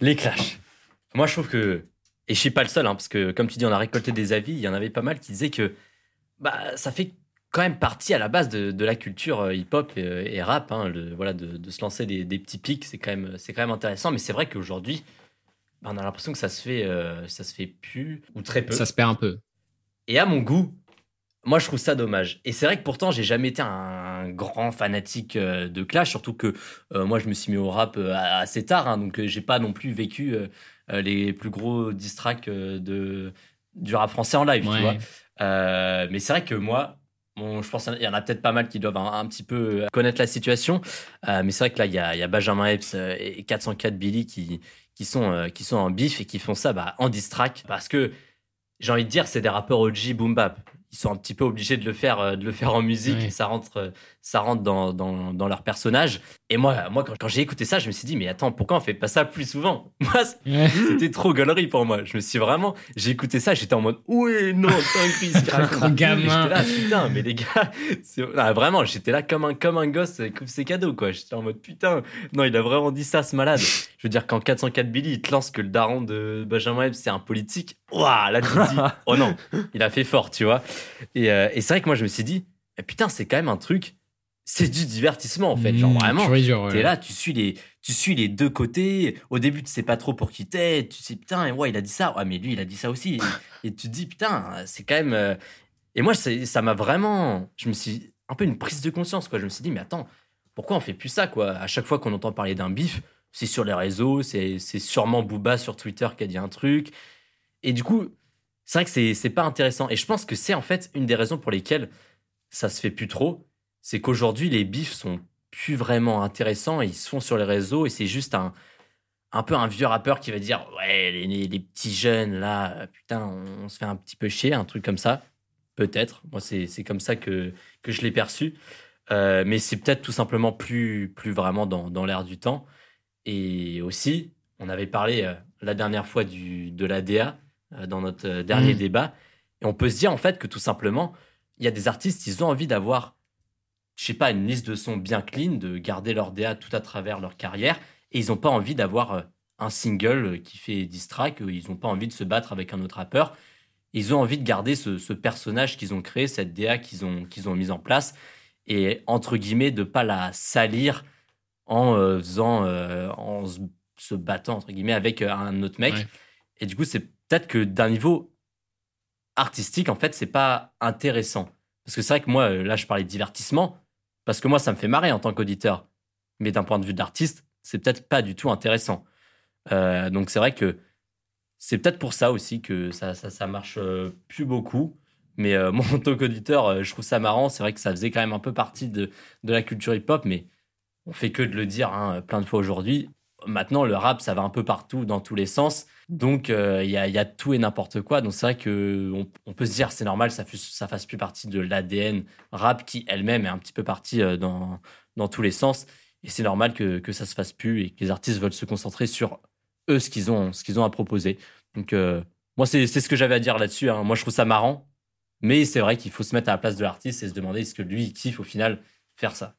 Les clashs. Moi, je trouve que. Et je suis pas le seul, hein, parce que, comme tu dis, on a récolté des avis. Il y en avait pas mal qui disaient que bah, ça fait quand même partie à la base de, de la culture euh, hip-hop et, euh, et rap. hein, le- voilà, de, de se lancer des, des petits pics, c'est quand, même- quand même intéressant. Mais c'est vrai qu'aujourd'hui, bah, on a l'impression que ça se fait, euh, ça se fait plus ou très peu. Ça se perd un peu. Et à mon goût, moi je trouve ça dommage. Et c'est vrai que pourtant j'ai jamais été un grand fanatique de Clash, surtout que euh, moi je me suis mis au rap assez tard, hein, donc j'ai pas non plus vécu euh, les plus gros euh, de du rap français en live, tu Ouais. vois. Euh, mais c'est vrai que moi, bon, je pense qu'il y en a peut-être pas mal qui doivent un, un petit peu connaître la situation. Euh, mais c'est vrai que là, il y a, il y a Benjamin Epps euh, et 404 Billy qui, qui, sont, euh, qui sont en bif et qui font ça bah, en diss track. Parce que j'ai envie de dire, c'est des rappeurs OG boom bap. Ils sont un petit peu obligés de le faire, euh, de le faire en musique. Ouais. Et ça rentre, euh, ça rentre dans, dans, dans leur personnage. Et moi, moi quand, quand j'ai écouté ça, je me suis dit, mais attends, pourquoi on fait pas ça plus souvent? <laughs> Moi, c'était trop galerie pour moi. Je me suis vraiment, j'ai écouté ça, j'étais en mode, ouais, non, dinguerie, ce qu'il raconte. Gros gamin. J'étais là, putain, mais les gars, <laughs> c'est- ah, vraiment, j'étais là comme un, comme un gosse qui ouvre ses cadeaux, quoi. J'étais en mode, putain, non, il a vraiment dit ça, ce malade. Je veux dire, quand 404 Billy, il te lance que le daron de Benjamin Epps, c'est un politique, ouah, là, tu te dis, oh non, il a fait fort, tu vois. Et, euh, et c'est vrai que moi, je me suis dit, eh, putain, c'est quand même un truc, c'est du divertissement, en fait. Genre, Mmh, vraiment, ouais. T'es là, tu suis les, tu suis les deux côtés. Au début, tu sais pas trop pour qui t'es. Tu dis putain, ouais, il a dit ça. Ouais, mais lui, il a dit ça aussi. Et, <laughs> et tu te dis putain, c'est quand même. euh, Et moi, ça m'a vraiment. Je me suis un peu une prise de conscience, quoi. Je me suis dit, mais attends, pourquoi on fait plus ça, quoi? À chaque fois qu'on entend parler d'un bif, c'est sur les réseaux, c'est c'est sûrement Booba sur Twitter qui a dit un truc. Et du coup, c'est vrai que c'est c'est pas intéressant. Et je pense que c'est en fait une des raisons pour lesquelles ça se fait plus trop. C'est qu'aujourd'hui, les bifs sont plus vraiment intéressants. Ils se font sur les réseaux et c'est juste un, un peu un vieux rappeur qui va dire Ouais, les, les- les petits jeunes là, euh, putain, on, on se fait un petit peu chier, un truc comme ça. Peut-être. Moi, c'est comme ça que, que je l'ai perçu. Euh, mais c'est peut-être tout simplement plus, plus vraiment dans, dans l'air du temps. Et aussi, on avait parlé euh, la dernière fois du, de l'ADA euh, dans notre dernier Mm. débat. Et on peut se dire en fait que tout simplement, il y a des artistes, ils ont envie d'avoir, je sais pas, une liste de sons bien clean, de garder leur DA tout à travers leur carrière. Et ils n'ont pas envie d'avoir euh, un single euh, qui fait diss track, euh, ils n'ont pas envie de se battre avec un autre rappeur. Ils ont envie de garder ce, ce personnage qu'ils ont créé, cette DA qu'ils ont, qu'ils ont mise en place, et entre guillemets, de pas la salir en euh, faisant, euh, en se, se battant, entre guillemets, avec un autre mec. Ouais. Et du coup, c'est peut-être que d'un niveau artistique, en fait, c'est pas intéressant. Parce que c'est vrai que moi, là, je parlais de divertissement, parce que moi, ça me fait marrer en tant qu'auditeur. Mais d'un point de vue d'artiste, c'est peut-être pas du tout intéressant. Euh, donc c'est vrai que c'est peut-être pour ça aussi que ça, ça, marche euh, plus beaucoup. Mais euh, <laughs> moi, en tant qu'auditeur, je trouve ça marrant. C'est vrai que ça faisait quand même un peu partie de, de la culture hip-hop, mais on fait que de le dire hein, plein de fois aujourd'hui. Maintenant, le rap, ça va un peu partout, dans tous les sens. Donc, euh, il y, a, y a tout et n'importe quoi. Donc, c'est vrai que on, peut se dire, c'est normal, ça, ça fasse plus partie de l'ADN rap qui elle-même est un petit peu partie euh, dans, dans tous les sens. Et c'est normal que, que ça se fasse plus et que les artistes veulent se concentrer sur eux, ce qu'ils ont, ont à proposer. Donc, euh, moi, c'est c'est ce que j'avais à dire là-dessus. hein. Moi, je trouve ça marrant. Mais c'est vrai qu'il faut se mettre à la place de l'artiste et se demander est-ce que lui, il kiffe au final faire ça.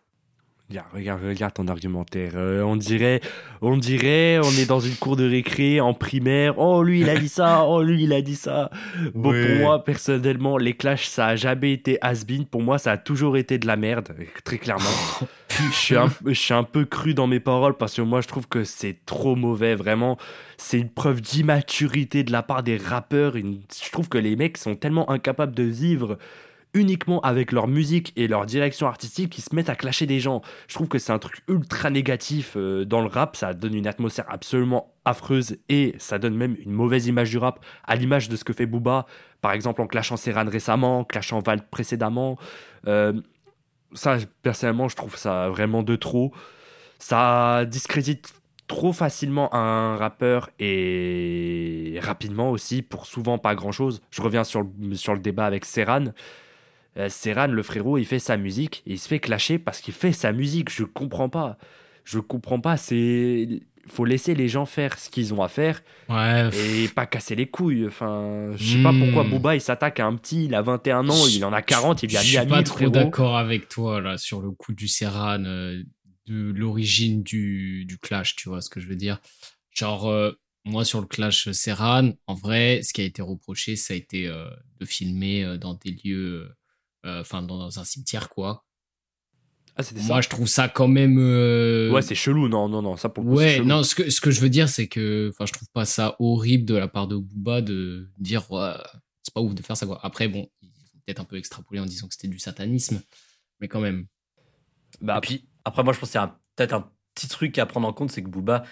Regarde, regarde, ton argumentaire. Euh, on dirait, on dirait, on est dans une cour de récré en primaire. Oh lui il a dit ça, oh lui il a dit ça. Bon pour moi personnellement, les clashs ça a jamais été has-been. Pour moi ça a toujours été de la merde, très clairement. <laughs> je suis un, je suis un peu cru dans mes paroles parce que moi je trouve que c'est trop mauvais. Vraiment, c'est une preuve d'immaturité de la part des rappeurs. Une- je trouve que les mecs sont tellement incapables de vivre uniquement avec leur musique et leur direction artistique qu'ils se mettent à clasher des gens. Je trouve que c'est un truc ultra négatif euh, dans le rap, ça donne une atmosphère absolument affreuse et ça donne même une mauvaise image du rap, à l'image de ce que fait Booba, par exemple en clashant Serran récemment, en clashant Val précédemment. Euh, ça, personnellement, je trouve ça vraiment de trop. Ça discrédite trop facilement un rappeur et rapidement aussi pour souvent pas grand chose. Je reviens sur le, sur le débat avec Serran. Euh, Serran, le frérot, il fait sa musique et il se fait clasher parce qu'il fait sa musique. Je comprends pas. Je comprends pas. C'est. Faut laisser les gens faire ce qu'ils ont à faire Ouais, et pas casser les couilles. Enfin, je sais pas Hmm. pourquoi Booba il s'attaque à un petit, il a 21 ans, il en a 40, il je a suis Miami, pas trop d'accord avec toi là sur le coup du Serran, euh, de l'origine du, du clash, tu vois ce que je veux dire? Genre, euh, moi sur le clash Serran, en vrai, ce qui a été reproché, ça a été euh, de filmer dans des lieux, enfin dans, un cimetière quoi. Ah. Moi, je trouve ça quand même. euh, Ouais, c'est chelou, non, non, non, ça pour le coup, c'est Ouais, chelou. non, ce que, ce que je veux dire, c'est que enfin, je trouve pas ça horrible de la part de Booba de dire ouais, c'est pas ouf de faire ça. Quoi. Après, bon, ils ont peut-être un peu extrapolé en disant que c'était du satanisme, mais quand même. Bah, Et puis, après, moi, je pense a un- peut-être un petit truc à prendre en compte, c'est que Booba,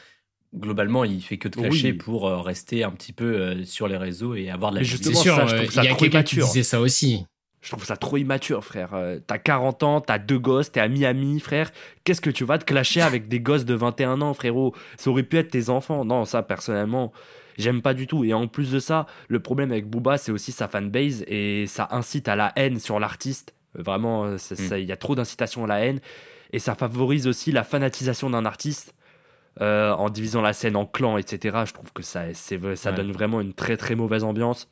globalement, il fait que de clasher Oui. pour euh, rester un petit peu euh, sur les réseaux et avoir de la Mais C'est justement, sûr, ça, je euh, trouve ça il y a trop quelqu'un qui immature. disait ça aussi. Je trouve ça trop immature, frère. Euh, t'as 40 ans, t'as deux gosses, t'es à Miami, frère. Qu'est-ce que tu vas te clasher avec des gosses de 21 ans, frérot? Ça aurait pu être tes enfants. Non, ça, personnellement, j'aime pas du tout. Et en plus de ça, le problème avec Booba, c'est aussi sa fanbase et ça incite à la haine sur l'artiste. Euh, Vraiment, euh, Mm. il y a trop d'incitation à la haine. Et ça favorise aussi la fanatisation d'un artiste. euh, en divisant la scène en clans, etc. Je trouve que ça, c'est, ça Ouais. donne vraiment une très très mauvaise ambiance.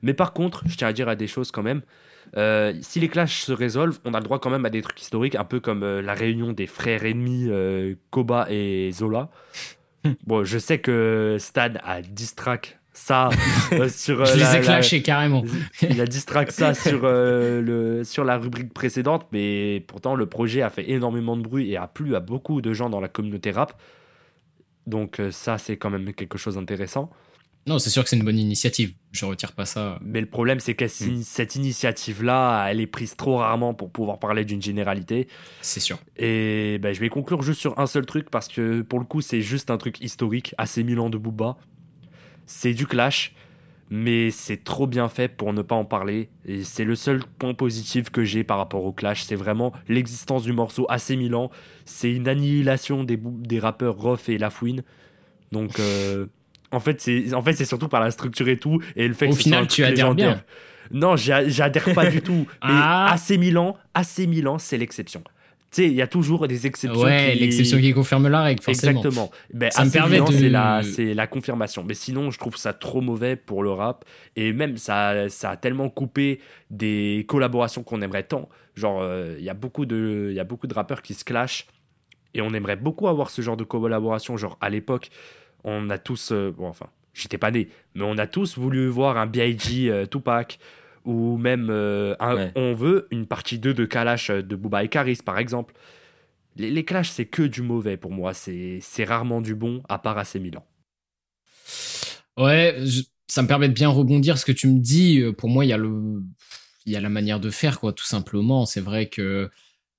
Mais par contre, je tiens à dire à des choses quand même. Euh, si les clashs se résolvent, on a le droit quand même à des trucs historiques, un peu comme euh, la réunion des frères ennemis euh, Koba et Zola. bon, je sais que Stan a distract ça euh, <laughs> sur. euh, je les ai la- clashés carrément. <laughs> il a distract ça sur, le, sur la rubrique précédente, mais pourtant le projet a fait énormément de bruit et a plu à beaucoup de gens dans la communauté rap. Donc ça, c'est quand même quelque chose d'intéressant. Non, c'est sûr que c'est une bonne initiative. Je retire pas ça. Mais le problème, c'est que Mm. cette initiative-là, elle est prise trop rarement pour pouvoir parler d'une généralité. C'est sûr. Et ben, je vais conclure juste sur un seul truc parce que pour le coup, c'est juste un truc historique, assez Milan de Booba. C'est du clash, mais c'est trop bien fait pour ne pas en parler. Et c'est le seul point positif que j'ai par rapport au clash. C'est vraiment l'existence du morceau assez Milan. C'est une annihilation des, des rappeurs Roth et Lafouine. Donc. euh, En fait, c'est en fait, c'est surtout par la structure et tout, et le fait Au que final, tu adhères bien. Non, j'a- j'adhère pas du tout. <laughs> Mais Ah. AC Milan, AC Milan, c'est l'exception. Tu sais, il y a toujours des exceptions. Ouais, qui- l'exception qui confirme la règle, forcément. Exactement. Ben, Ça me permet Milan, de- c'est la, c'est la confirmation. Mais sinon, je trouve ça trop mauvais pour le rap. Et même, ça, ça a tellement coupé des collaborations qu'on aimerait tant. Genre, euh, il y a beaucoup de, il y a beaucoup de rappeurs qui se clashent. Et on aimerait beaucoup avoir ce genre de collaboration. Genre, à l'époque, on a tous. euh, bon, enfin, j'étais pas né, mais on a tous voulu voir un B.I.G. euh, Tupac ou même euh, un- Ouais. on veut une partie 2 de Kalash euh, de Booba et Karis par exemple. Les, les Clash, c'est que du mauvais pour moi, c'est c'est rarement du bon, à part AC Milan. Ouais, je- ça me permet de bien rebondir ce que tu me dis. Pour moi, il y a le, il y a la manière de faire, quoi, tout simplement. C'est vrai que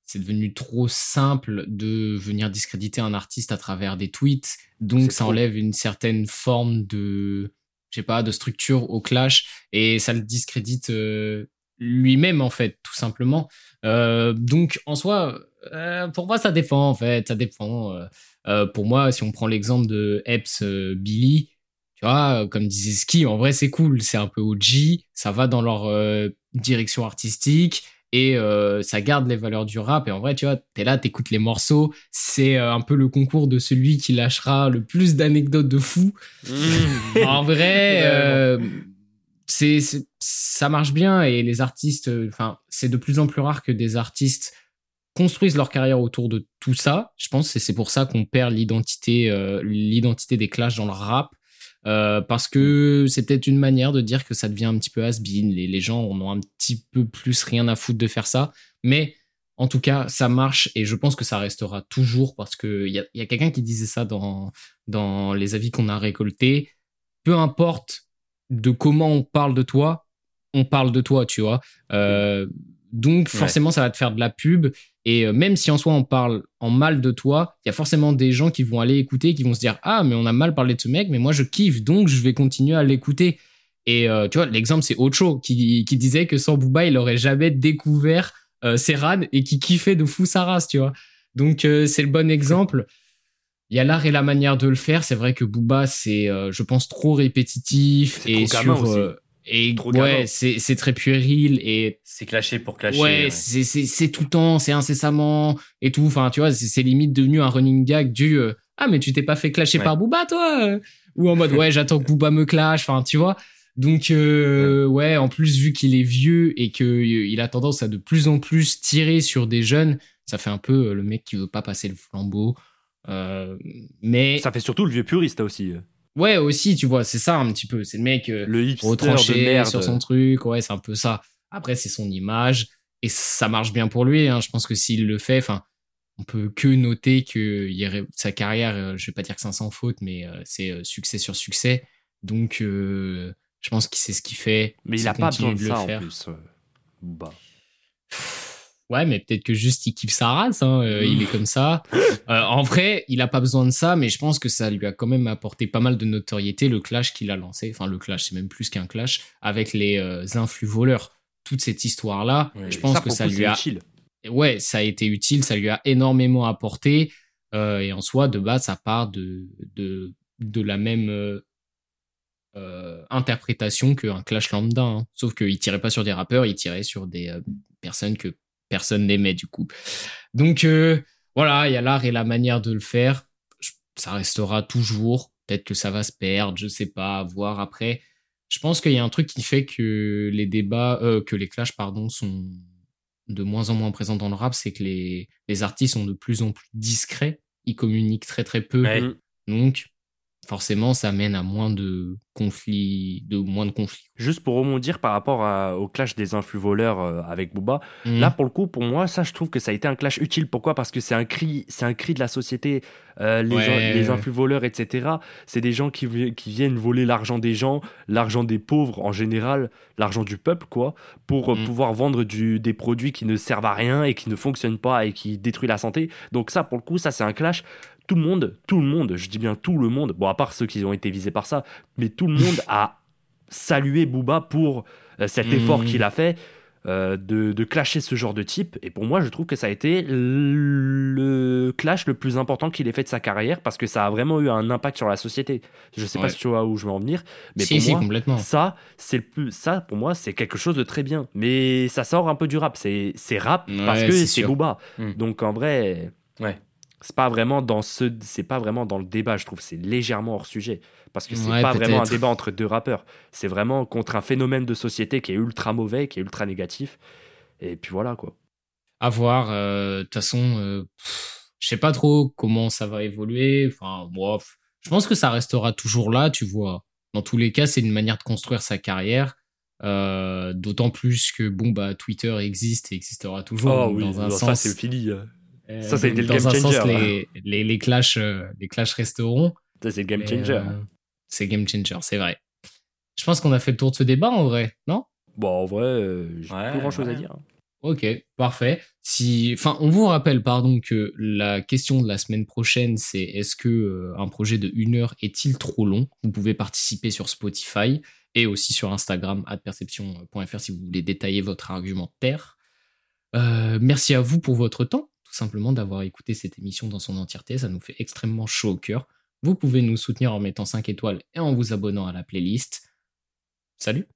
c'est devenu trop simple de venir discréditer un artiste à travers des tweets. Donc, ça trop. enlève une certaine forme de, je sais pas, de structure au clash et ça le discrédite euh, lui-même, en fait, tout simplement. Euh, donc, en soi, euh, pour moi, ça dépend, en fait, ça dépend. Pour moi, si on prend l'exemple de Epps Billy, tu vois, comme disait Ski, en vrai, c'est cool. C'est un peu OG, ça va dans leur direction artistique et euh, ça garde les valeurs du rap. Et en vrai, tu vois, t'es là, t'écoutes les morceaux. C'est euh, un peu le concours de celui qui lâchera le plus d'anecdotes de fou. en vrai, <laughs> euh, c'est, ça marche bien et les artistes, enfin, c'est de plus en plus rare que des artistes construisent leur carrière autour de tout ça. Je pense que c'est pour ça qu'on perd l'identité, euh, l'identité des clashs dans le rap. Euh, parce que c'est peut-être une manière de dire que ça devient un petit peu has-been. Les, les gens en ont un petit peu plus rien à foutre de faire ça. Mais en tout cas, ça marche et je pense que ça restera toujours parce qu'il y a, y a quelqu'un qui disait ça dans, dans les avis qu'on a récoltés. Peu importe de comment on parle de toi, on parle de toi, tu vois. Euh, donc forcément, ça va te faire de la pub. Et euh, même si en soi on parle en mal de toi, il y a forcément des gens qui vont aller écouter, qui vont se dire ah mais on a mal parlé de ce mec, mais moi je kiffe, donc je vais continuer à l'écouter. Et euh, tu vois, l'exemple c'est Ocho qui, qui disait que sans Booba il aurait jamais découvert euh, Serran et qui kiffait de fou sa race, tu vois. Donc euh, c'est le bon exemple. Il y a l'art et la manière de le faire. C'est vrai que Booba c'est, je pense, trop répétitif et sur et Trop ouais, c'est c'est très puéril et C'est clashé pour clasher. ouais, ouais. c'est c'est c'est tout le temps, c'est incessamment et tout. Enfin, tu vois, c'est limite devenu un running gag du euh, ah mais tu t'es pas fait clasher Ouais. par Booba toi? Ou en mode ouais j'attends que Booba me clash. Enfin, tu vois. Donc euh, ouais, en plus vu qu'il est vieux et que euh, il a tendance à de plus en plus tirer sur des jeunes, ça fait un peu euh, le mec qui veut pas passer le flambeau. Euh, mais Ça fait surtout le vieux puriste aussi. Ouais aussi, tu vois, c'est ça un petit peu. C'est le mec. euh, Le de retranché merde. sur son truc. Ouais, c'est un peu ça. Après, c'est son image et ça marche bien pour lui. Hein. Je pense que s'il le fait, enfin, on peut que noter que sa carrière, euh, je vais pas dire que c'est sans faute, mais euh, c'est euh, succès sur succès. Donc, euh, je pense qu'il sait ce qu'il fait. Mais il a pas besoin de ça en faire. plus. euh, Booba. Ouais, mais peut-être que juste il kiffe sa race, hein, euh, il est comme ça. <laughs> Euh, en vrai, il a pas besoin de ça, mais je pense que ça lui a quand même apporté pas mal de notoriété, le clash qu'il a lancé. Enfin, le clash, c'est même plus qu'un clash, avec les euh, influx voleurs. Toute cette histoire-là, Ouais, je pense Ça, que ça coup, lui a. utile. Ouais, ça a été utile, ça lui a énormément apporté. et en soi, de base, ça part de, de, de la même interprétation qu'un clash lambda. hein. Sauf qu'il tirait pas sur des rappeurs, il tirait sur des personnes que personne n'aimait du coup. Donc euh, voilà, il y a l'art et la manière de le faire. Je- Ça restera toujours. Peut-être que ça va se perdre, je sais pas, à voir après. Je pense qu'il y a un truc qui fait que les débats, euh, que les clashs, pardon, sont de moins en moins présents dans le rap, c'est que les, les artistes sont de plus en plus discrets. Ils communiquent très très peu. Ouais. Donc, forcément, ça mène à moins de conflits, de moins de conflits. Juste pour rebondir par rapport à- au clash des influx voleurs euh, avec Booba, Mhm. Là, pour le coup, pour moi, ça, je trouve que ça a été un clash utile. Pourquoi? Parce que c'est un cri, c'est un cri de la société. Euh, les, Ouais, influx voleurs, etc. C'est des gens qui, vi- qui viennent voler l'argent des gens, l'argent des pauvres en général, l'argent du peuple, quoi, pour euh, Mm. pouvoir vendre du, des produits qui ne servent à rien et qui ne fonctionnent pas et qui détruisent la santé. Donc ça, pour le coup, ça, c'est un clash. Tout le monde, tout le monde, je dis bien tout le monde, bon, à part ceux qui ont été visés par ça, mais tout le monde a salué Booba pour euh, cet effort Mm. qu'il a fait euh, de, de clasher ce genre de type. Et pour moi, je trouve que ça a été le clash le plus important qu'il ait fait de sa carrière parce que ça a vraiment eu un impact sur la société. Je sais pas si tu vois où je veux en venir, mais si, pour si, moi, complètement. ça, c'est le plus, ça pour moi, c'est quelque chose de très bien. Mais ça sort un peu du rap. C'est, c'est rap parce que c'est. Booba. Mm. Donc en vrai, Ouais. C'est pas vraiment dans ce, c'est pas vraiment dans le débat. Je trouve c'est légèrement hors sujet parce que c'est Ouais, pas vraiment un débat entre deux rappeurs. C'est vraiment contre un phénomène de société qui est ultra mauvais, qui est ultra négatif. Et puis voilà quoi. À voir. euh, De toute façon, euh, je sais pas trop comment ça va évoluer. Enfin, moi, je pense que ça restera toujours là, tu vois. Dans tous les cas, c'est une manière de construire sa carrière. Euh, D'autant plus que bon bah Twitter existe et existera toujours. Oh oui, dans un sens, ça c'est fini. Euh. euh, ça, ça a été donc le game dans un sens, changer, les, les, les clashs, euh, les clashs resteront. Ça c'est game mais, changer. euh, c'est game changer, c'est vrai. Je pense qu'on a fait le tour de ce débat en vrai, non? Bon, en vrai, euh, j'ai Ouais, plus grand chose à dire. Ok, parfait. Si, enfin, on vous rappelle, pardon, que la question de la semaine prochaine, c'est est-ce que euh, un projet de une heure est-il trop long? Vous pouvez participer sur Spotify et aussi sur Instagram @perception.fr si vous voulez détailler votre argumentaire. Euh, merci à vous pour votre temps, tout simplement d'avoir écouté cette émission dans son entièreté. Ça nous fait extrêmement chaud au cœur. Vous pouvez nous soutenir en mettant 5 étoiles et en vous abonnant à la playlist. Salut